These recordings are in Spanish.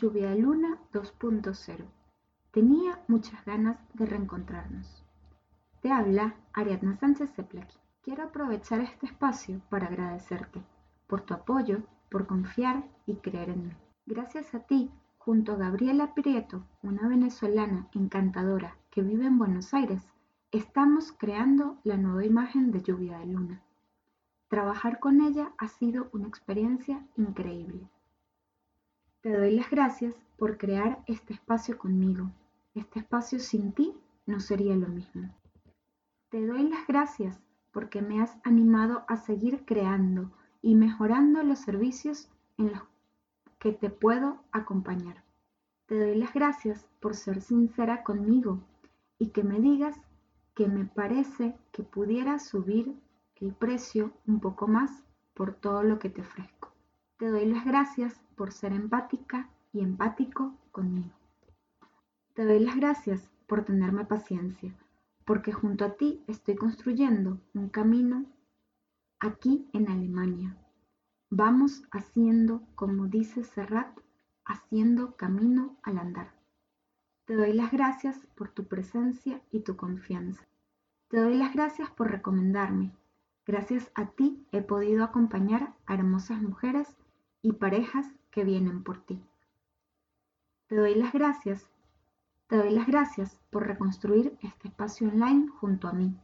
2.0. Tenía muchas ganas de reencontrarnos. Te habla Ariadna Sánchez Zeplaki. Quiero aprovechar este espacio para agradecerte por tu apoyo, por confiar y creer en mí. Gracias a ti, junto a Gabriela Prieto, una venezolana encantadora que vive en Buenos Aires, estamos creando la nueva imagen de Lluvia de Luna. Trabajar con ella ha sido una experiencia increíble. Te doy las gracias por crear este espacio conmigo. Este espacio sin ti no sería lo mismo. Te doy las gracias porque me has animado a seguir creando y mejorando los servicios en los que te puedo acompañar. Te doy las gracias por ser sincera conmigo y que me digas que me parece que pudiera subir el precio un poco más por todo lo que te ofrezco. Te doy las gracias por ser empática y empático conmigo. Te doy las gracias por tenerme paciencia, porque junto a ti estoy construyendo un camino aquí en Alemania. Vamos haciendo, como dice Serrat, haciendo camino al andar. Te doy las gracias por tu presencia y tu confianza. Te doy las gracias por recomendarme, Gracias a ti he podido acompañar a hermosas mujeres y parejas que vienen por ti. Te doy las gracias. Te doy las gracias por reconstruir este espacio online junto a mí.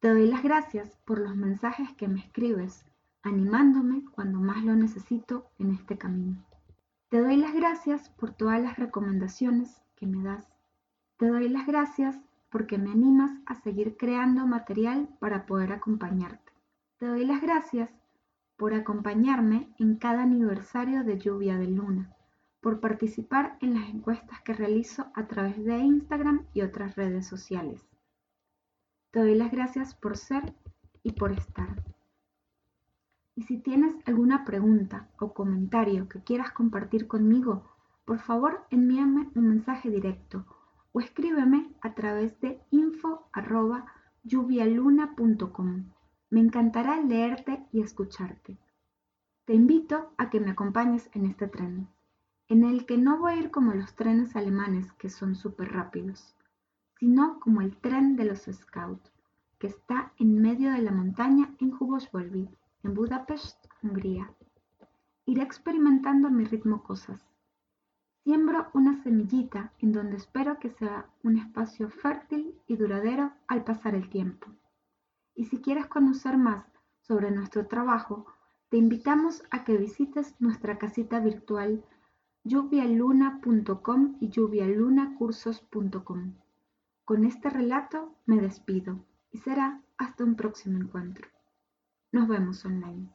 Te doy las gracias por los mensajes que me escribes, animándome cuando más lo necesito en este camino. Te doy las gracias por todas las recomendaciones que me das. Te doy las gracias porque me animas a seguir creando material para poder acompañarte. Te doy las gracias por acompañarme en cada aniversario de Lluvia de Luna, por participar en las encuestas que realizo a través de Instagram y otras redes sociales. Te doy las gracias por ser y por estar. Y si tienes alguna pregunta o comentario que quieras compartir conmigo, por favor envíame un mensaje directo o escríbeme a través de info.lluvialuna.com. Me encantará leerte y escucharte. Te invito a que me acompañes en este tren, en el que no voy a ir como los trenes alemanes que son súper rápidos, sino como el tren de los Scouts, que está en medio de la montaña en Hubosvolvi, en Budapest, Hungría. Iré experimentando a mi ritmo cosas. Siembro una semillita en donde espero que sea un espacio fértil y duradero al pasar el tiempo. Y si quieres conocer más sobre nuestro trabajo, te invitamos a que visites nuestra casita virtual lluvialuna.com y lluvialunacursos.com. Con este relato me despido y será hasta un próximo encuentro. Nos vemos online.